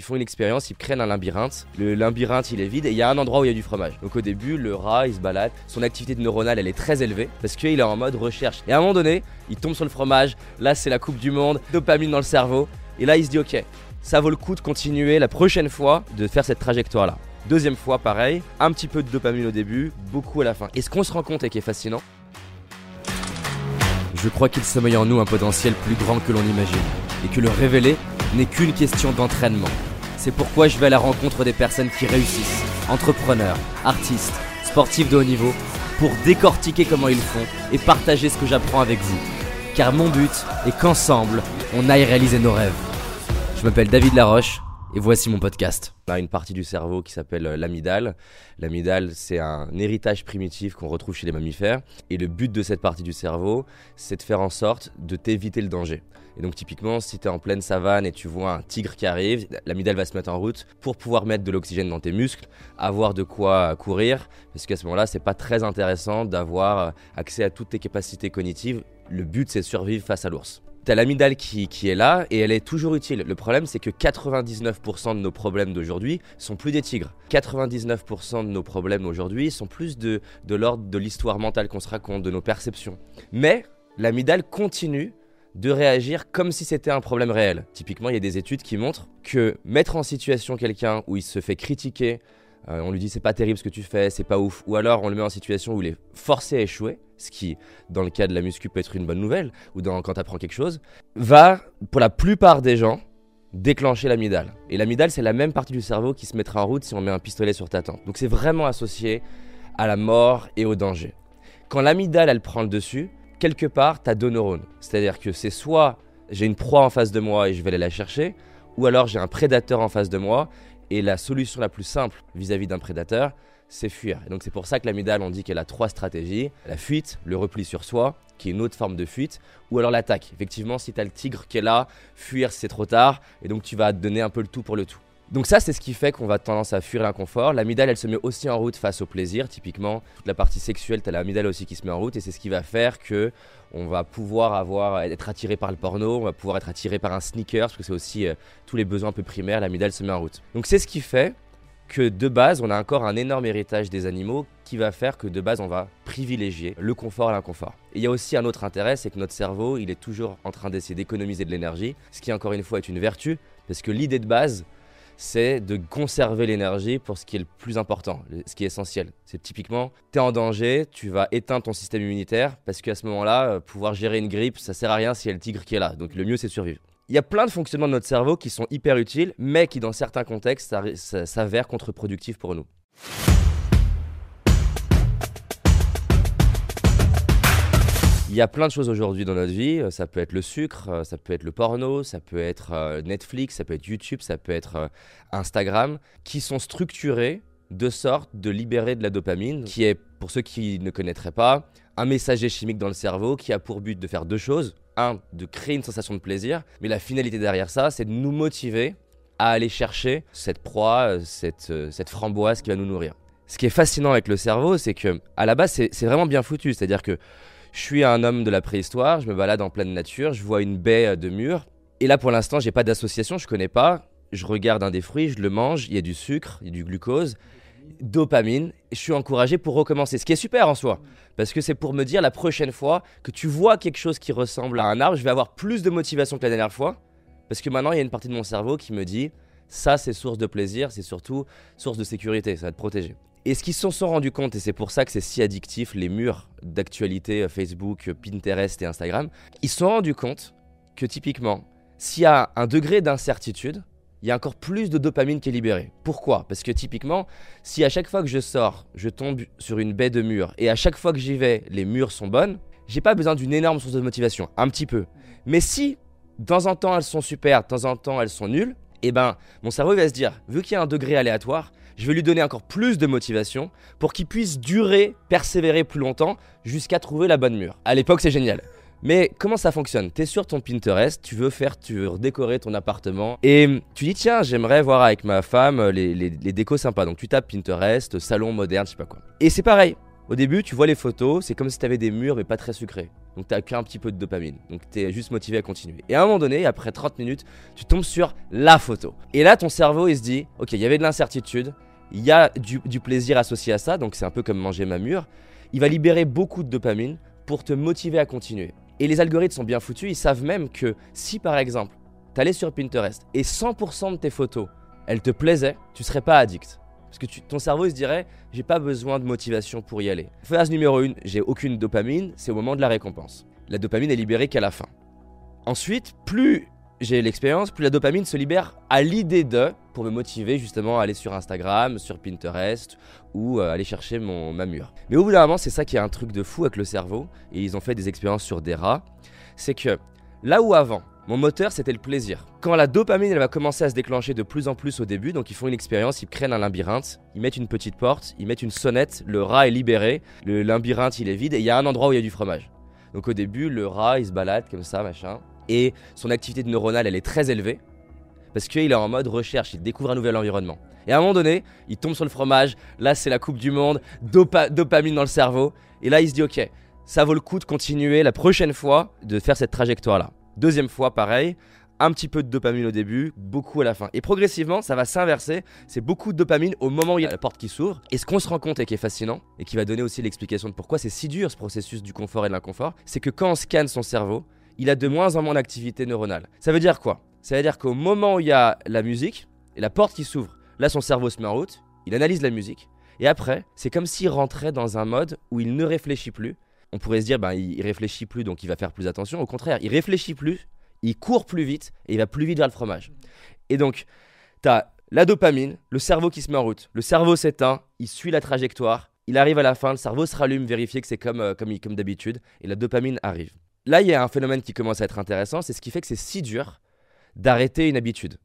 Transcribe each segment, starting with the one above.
Ils font une expérience, ils créent un labyrinthe. Le labyrinthe, il est vide et il y a un endroit où il y a du fromage. Donc au début, le rat, il se balade. Son activité neuronale, elle est très élevée parce qu'il est en mode recherche. Et à un moment donné, il tombe sur le fromage. Là, c'est la coupe du monde, dopamine dans le cerveau. Et là, il se dit, ok, ça vaut le coup de continuer la prochaine fois de faire cette trajectoire-là. Deuxième fois, pareil, un petit peu de dopamine au début, beaucoup à la fin. Et ce qu'on se rend compte et qui est fascinant, je crois qu'il sommeille en nous un potentiel plus grand que l'on imagine, et que le révéler n'est qu'une question d'entraînement. C'est pourquoi je vais à la rencontre des personnes qui réussissent, entrepreneurs, artistes, sportifs de haut niveau, pour décortiquer comment ils font et partager ce que j'apprends avec vous. Car mon but est qu'ensemble, on aille réaliser nos rêves. Je m'appelle David Laroche et voici mon podcast. On a une partie du cerveau qui s'appelle euh, l'amygdale. L'amygdale, c'est un héritage primitif qu'on retrouve chez les mammifères. Et le but de cette partie du cerveau, c'est de faire en sorte de t'éviter le danger. Et donc typiquement, si tu es en pleine savane et tu vois un tigre qui arrive, l'amygdale va se mettre en route pour pouvoir mettre de l'oxygène dans tes muscles, avoir de quoi courir, parce qu'à ce moment-là, c'est pas très intéressant d'avoir euh, accès à toutes tes capacités cognitives. Le but, c'est de survivre face à l'ours. T'as l'amygdale qui, qui, est là et elle est toujours utile. Le problème, c'est que 99% de nos problèmes d'aujourd'hui sont plus des tigres. 99% de nos problèmes aujourd'hui sont plus de, de l'ordre de l'histoire mentale qu'on se raconte, de nos perceptions. Mais l'amygdale continue de réagir comme si c'était un problème réel. Typiquement, il y a des études qui montrent que mettre en situation quelqu'un où il se fait critiquer, euh, on lui dit c'est pas terrible ce que tu fais, c'est pas ouf, ou alors on le met en situation où il est forcé à échouer, ce qui, dans le cas de la muscu, peut être une bonne nouvelle, ou dans, quand tu apprends quelque chose, va, pour la plupart des gens, déclencher l'amygdale. Et l'amygdale, c'est la même partie du cerveau qui se mettra en route si on met un pistolet sur ta tempe. Donc c'est vraiment associé à la mort et au danger. Quand l'amygdale, elle prend le dessus, quelque part, tu as deux neurones. C'est-à-dire que c'est soit j'ai une proie en face de moi et je vais aller la chercher, ou alors j'ai un prédateur en face de moi et la solution la plus simple vis-à-vis d'un prédateur, c'est fuir. Et donc c'est pour ça que l'amygdale, on dit qu'elle a trois stratégies. La fuite, le repli sur soi, qui est une autre forme de fuite, ou alors l'attaque. Effectivement, si tu as le tigre qui est là, fuir c'est trop tard, et donc tu vas donner un peu le tout pour le tout. Donc ça, c'est ce qui fait qu'on va tendance à fuir l'inconfort. L'amygdale, elle se met aussi en route face au plaisir. Typiquement, toute la partie sexuelle, tu as l'amygdale aussi qui se met en route, et c'est ce qui va faire que on va pouvoir avoir, être attiré par le porno, on va pouvoir être attiré par un sneaker, parce que c'est aussi euh, tous les besoins un peu primaires, l'amygdale se met en route. Donc c'est ce qui fait que de base, on a encore un énorme héritage des animaux qui va faire que de base, on va privilégier le confort à l'inconfort. Il y a aussi un autre intérêt, c'est que notre cerveau, il est toujours en train d'essayer d'économiser de l'énergie, ce qui encore une fois est une vertu, parce que l'idée de base, c'est de conserver l'énergie pour ce qui est le plus important, ce qui est essentiel. C'est typiquement, tu es en danger, tu vas éteindre ton système immunitaire, parce qu'à ce moment-là, euh, pouvoir gérer une grippe, ça sert à rien s'il y a le tigre qui est là. Donc le mieux, c'est de survivre. Il y a plein de fonctionnements de notre cerveau qui sont hyper utiles, mais qui dans certains contextes s'avèrent contre-productifs pour nous. Il y a plein de choses aujourd'hui dans notre vie. Ça peut être le sucre, ça peut être le porno, ça peut être euh, Netflix, ça peut être YouTube, ça peut être euh, Instagram, qui sont structurés de sorte de libérer de la dopamine, qui est, pour ceux qui ne connaîtraient pas, un messager chimique dans le cerveau qui a pour but de faire deux choses. Un, de créer une sensation de plaisir, mais la finalité derrière ça, c'est de nous motiver à aller chercher cette proie, euh, cette, cette framboise qui va nous nourrir. Ce qui est fascinant avec le cerveau, c'est que à la base, c'est vraiment bien foutu. C'est-à-dire que je suis un homme de la préhistoire, je me balade en pleine nature, je vois une baie de murs. Et là, pour l'instant, j'ai pas d'association, je connais pas. Je regarde un des fruits, je le mange, il y a du sucre, y du glucose, dopamine. Je suis encouragé pour recommencer, ce qui est super en soi. Parce que c'est pour me dire la prochaine fois que tu vois quelque chose qui ressemble à un arbre, je vais avoir plus de motivation que la dernière fois. Parce que maintenant, il y a une partie de mon cerveau qui me dit ça, c'est source de plaisir, c'est surtout source de sécurité, ça va te protéger. Et ce qu'ils se sont rendus compte, et c'est pour ça que c'est si addictif, les murs d'actualité euh, Facebook, euh, Pinterest et Instagram, ils se sont rendus compte que typiquement, s'il y a un degré d'incertitude, il y a encore plus de dopamine qui est libérée. Pourquoi? Parce que typiquement, si à chaque fois que je sors, je tombe sur une baie de murs, et à chaque fois que j'y vais, les murs sont bonnes, j'ai pas besoin d'une énorme source de motivation, un petit peu. Mais si, de temps en temps, elles sont super, de temps en temps, elles sont nulles, eh ben, mon cerveau va se dire, vu qu'il y a un degré aléatoire, je vais lui donner encore plus de motivation pour qu'il puisse durer, persévérer plus longtemps jusqu'à trouver la bonne mur. À l'époque, c'est génial. Mais comment ça fonctionne? Tu es sur ton Pinterest, tu veux faire, tu veux décorer ton appartement et tu dis tiens j'aimerais voir avec ma femme les, les, décos sympas. Donc tu tapes Pinterest, salon moderne, je sais pas quoi. Et c'est pareil. Au début tu vois les photos, c'est comme si tu avais des murs mais pas très sucrés. Donc tu qu'un petit peu de dopamine. Donc tu es juste motivé à continuer. Et à un moment donné, après 30 minutes, tu tombes sur la photo. Et là, ton cerveau, il se dit, ok, il y avait de l'incertitude, il y a du, plaisir associé à ça, donc c'est un peu comme manger ma mûre. Il va libérer beaucoup de dopamine pour te motiver à continuer. Et les algorithmes sont bien foutus, ils savent même que si par exemple, tu allais sur Pinterest et 100% de tes photos, elles te plaisaient, tu serais pas addict. Parce que ton cerveau il se dirait, j'ai pas besoin de motivation pour y aller. Phase numéro 1, j'ai aucune dopamine, c'est au moment de la récompense. La dopamine est libérée qu'à la fin. Ensuite, plus j'ai l'expérience, plus la dopamine se libère à l'idée de, pour me motiver justement à aller sur Instagram, sur Pinterest ou euh, aller chercher mon, ma mûre. Mais au bout d'un moment, c'est ça qui est un truc de fou avec le cerveau, et ils ont fait des expériences sur des rats, c'est que là où avant, mon moteur, c'était le plaisir. Quand la dopamine, elle va commencer à se déclencher de plus en plus au début, donc ils font une expérience, ils créent un labyrinthe, ils mettent une petite porte, ils mettent une sonnette, le rat est libéré, le labyrinthe il est vide et il y a un endroit où il y a du fromage. Donc au début, le rat il se balade comme ça, machin, et son activité neuronale elle est très élevée parce qu'il est en mode recherche, il découvre un nouvel environnement. Et à un moment donné, il tombe sur le fromage, là c'est la Coupe du Monde, dopamine dans le cerveau, et là il se dit ok, ça vaut le coup de continuer la prochaine fois de faire cette trajectoire là. Deuxième fois, pareil, un petit peu de dopamine au début, beaucoup à la fin. Et progressivement, ça va s'inverser. C'est beaucoup de dopamine au moment où il y a la porte qui s'ouvre. Et ce qu'on se rend compte et qui est fascinant, et qui va donner aussi l'explication de pourquoi c'est si dur ce processus du confort et de l'inconfort, c'est que quand on scanne son cerveau, il a de moins en moins d'activité neuronale. Ça veut dire quoi? Ça veut dire qu'au moment où il y a la musique et la porte qui s'ouvre, là son cerveau se met en route, il analyse la musique. Et après, c'est comme s'il rentrait dans un mode où il ne réfléchit plus, on pourrait se dire, ben, il réfléchit plus, donc il va faire plus attention. Au contraire, il réfléchit plus, il court plus vite et il va plus vite vers le fromage. Et donc, tu as la dopamine, le cerveau qui se met en route. Le cerveau s'éteint, il suit la trajectoire, il arrive à la fin, le cerveau se rallume, vérifier que c'est comme, euh, comme, comme d'habitude, et la dopamine arrive. Là, il y a un phénomène qui commence à être intéressant, c'est ce qui fait que c'est si dur d'arrêter une habitude.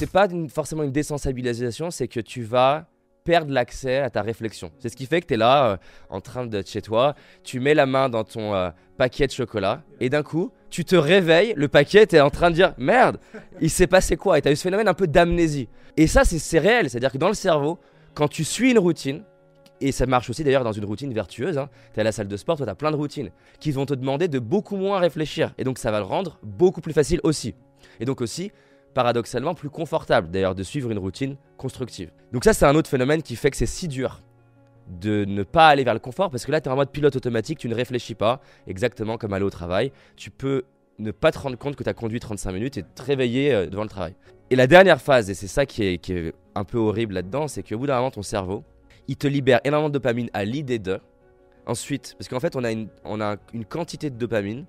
c'est pas forcément une désensibilisation, c'est que tu vas perdre l'accès à ta réflexion. C'est ce qui fait que tu es là, euh, en train d'être chez toi, tu mets la main dans ton euh, paquet de chocolat, et d'un coup, tu te réveilles, le paquet, tu es en train de dire Merde, il s'est passé quoi? Et tu as eu ce phénomène un peu d'amnésie. Et ça, c'est réel, c'est-à-dire que dans le cerveau, quand tu suis une routine, et ça marche aussi d'ailleurs dans une routine vertueuse. Hein. Tu à la salle de sport, toi tu as plein de routines qui vont te demander de beaucoup moins réfléchir. Et donc ça va le rendre beaucoup plus facile aussi. Et donc aussi, paradoxalement plus confortable d'ailleurs de suivre une routine constructive. Donc ça c'est un autre phénomène qui fait que c'est si dur de ne pas aller vers le confort parce que là tu es en mode pilote automatique, tu ne réfléchis pas, exactement comme aller au travail. Tu peux ne pas te rendre compte que tu as conduit 35 minutes et te réveiller euh, devant le travail. Et la dernière phase, et c'est ça qui est, un peu horrible là-dedans, c'est qu'au bout d'un moment ton cerveau, il te libère énormément de dopamine à l'idée de. Ensuite, parce qu'en fait on a, une, quantité de dopamine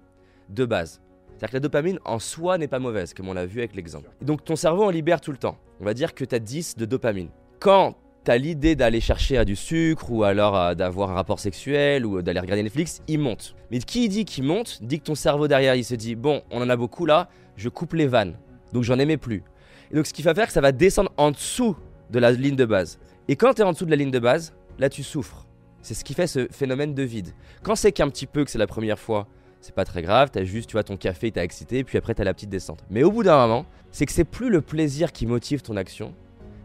de base. C'est-à-dire que la dopamine en soi n'est pas mauvaise, comme on l'a vu avec l'exemple. Donc ton cerveau en libère tout le temps. On va dire que tu as 10 de dopamine. Quand tu as l'idée d'aller chercher du sucre ou alors d'avoir un rapport sexuel ou d'aller regarder Netflix, il monte. Mais qui dit qu'il monte, dit que ton cerveau derrière, il se dit bon, on en a beaucoup là, je coupe les vannes. Donc j'en aimais plus. Et donc ce qui va faire que ça va descendre en dessous de la ligne de base. Et quand tu es en dessous de la ligne de base, là tu souffres. C'est ce qui fait ce phénomène de vide. Quand c'est qu'un petit peu que c'est la première fois, c'est pas très grave, t'as juste, tu vois, ton café, t'as excité, puis après t'as la petite descente. Mais au bout d'un moment, c'est que c'est plus le plaisir qui motive ton action,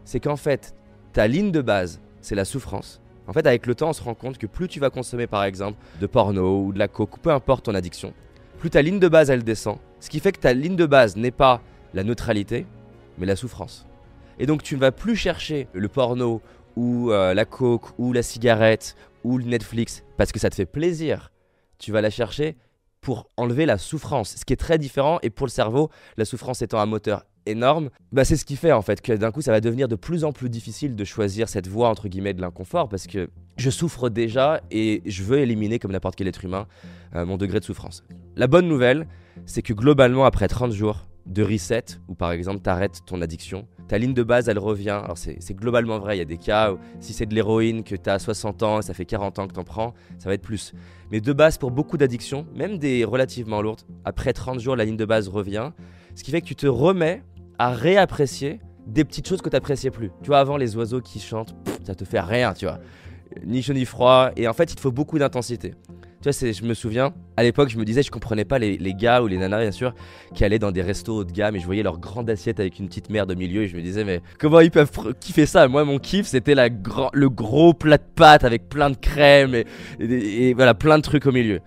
c'est qu'en fait, ta ligne de base, c'est la souffrance. En fait, avec le temps, on se rend compte que plus tu vas consommer, par exemple, de porno ou de la coke, peu importe ton addiction, plus ta ligne de base, elle descend. Ce qui fait que ta ligne de base n'est pas la neutralité, mais la souffrance. Et donc, tu ne vas plus chercher le porno ou euh, la coke ou la cigarette ou le Netflix parce que ça te fait plaisir. Tu vas la chercher pour enlever la souffrance, ce qui est très différent. Et pour le cerveau, la souffrance étant un moteur énorme, bah c'est ce qui fait en fait que d'un coup ça va devenir de plus en plus difficile de choisir cette voie entre guillemets de l'inconfort parce que je souffre déjà et je veux éliminer comme n'importe quel être humain euh, mon degré de souffrance. La bonne nouvelle, c'est que globalement après 30 jours de reset, où par exemple tu arrêtes ton addiction, ta ligne de base elle revient. Alors c'est globalement vrai, il y a des cas où si c'est de l'héroïne que tu as 60 ans et ça fait 40 ans que tu en prends, ça va être plus. Mais de base pour beaucoup d'addictions, même des relativement lourdes, après 30 jours la ligne de base revient, ce qui fait que tu te remets à réapprécier des petites choses que tu n'appréciais plus. Tu vois, avant les oiseaux qui chantent, ça te fait rien, tu vois. Ni chaud ni froid, et en fait il te faut beaucoup d'intensité. Tu vois, je me souviens, à l'époque, je me disais, je comprenais pas les, gars ou les nanas, bien sûr, qui allaient dans des restos haut de gamme et je voyais leur grande assiette avec une petite merde au milieu et je me disais, mais comment ils peuvent kiffer ça? Moi, mon kiff, c'était le gros plat de pâtes avec plein de crème et voilà, plein de trucs au milieu.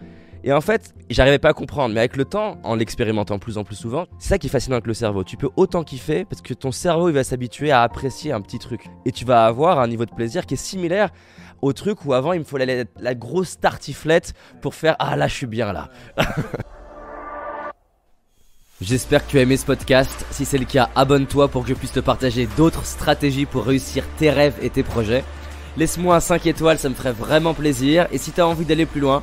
Et en fait, j'arrivais pas à comprendre, mais avec le temps, en l'expérimentant plus en plus souvent, c'est ça qui est fascinant avec le cerveau. Tu peux autant kiffer parce que ton cerveau il va s'habituer à apprécier un petit truc. Et tu vas avoir un niveau de plaisir qui est similaire au truc où avant il me fallait la, grosse tartiflette pour faire Ah là je suis bien là. J'espère que tu as aimé ce podcast. Si c'est le cas, abonne-toi pour que je puisse te partager d'autres stratégies pour réussir tes rêves et tes projets. Laisse-moi un 5 étoiles, ça me ferait vraiment plaisir. Et si tu as envie d'aller plus loin,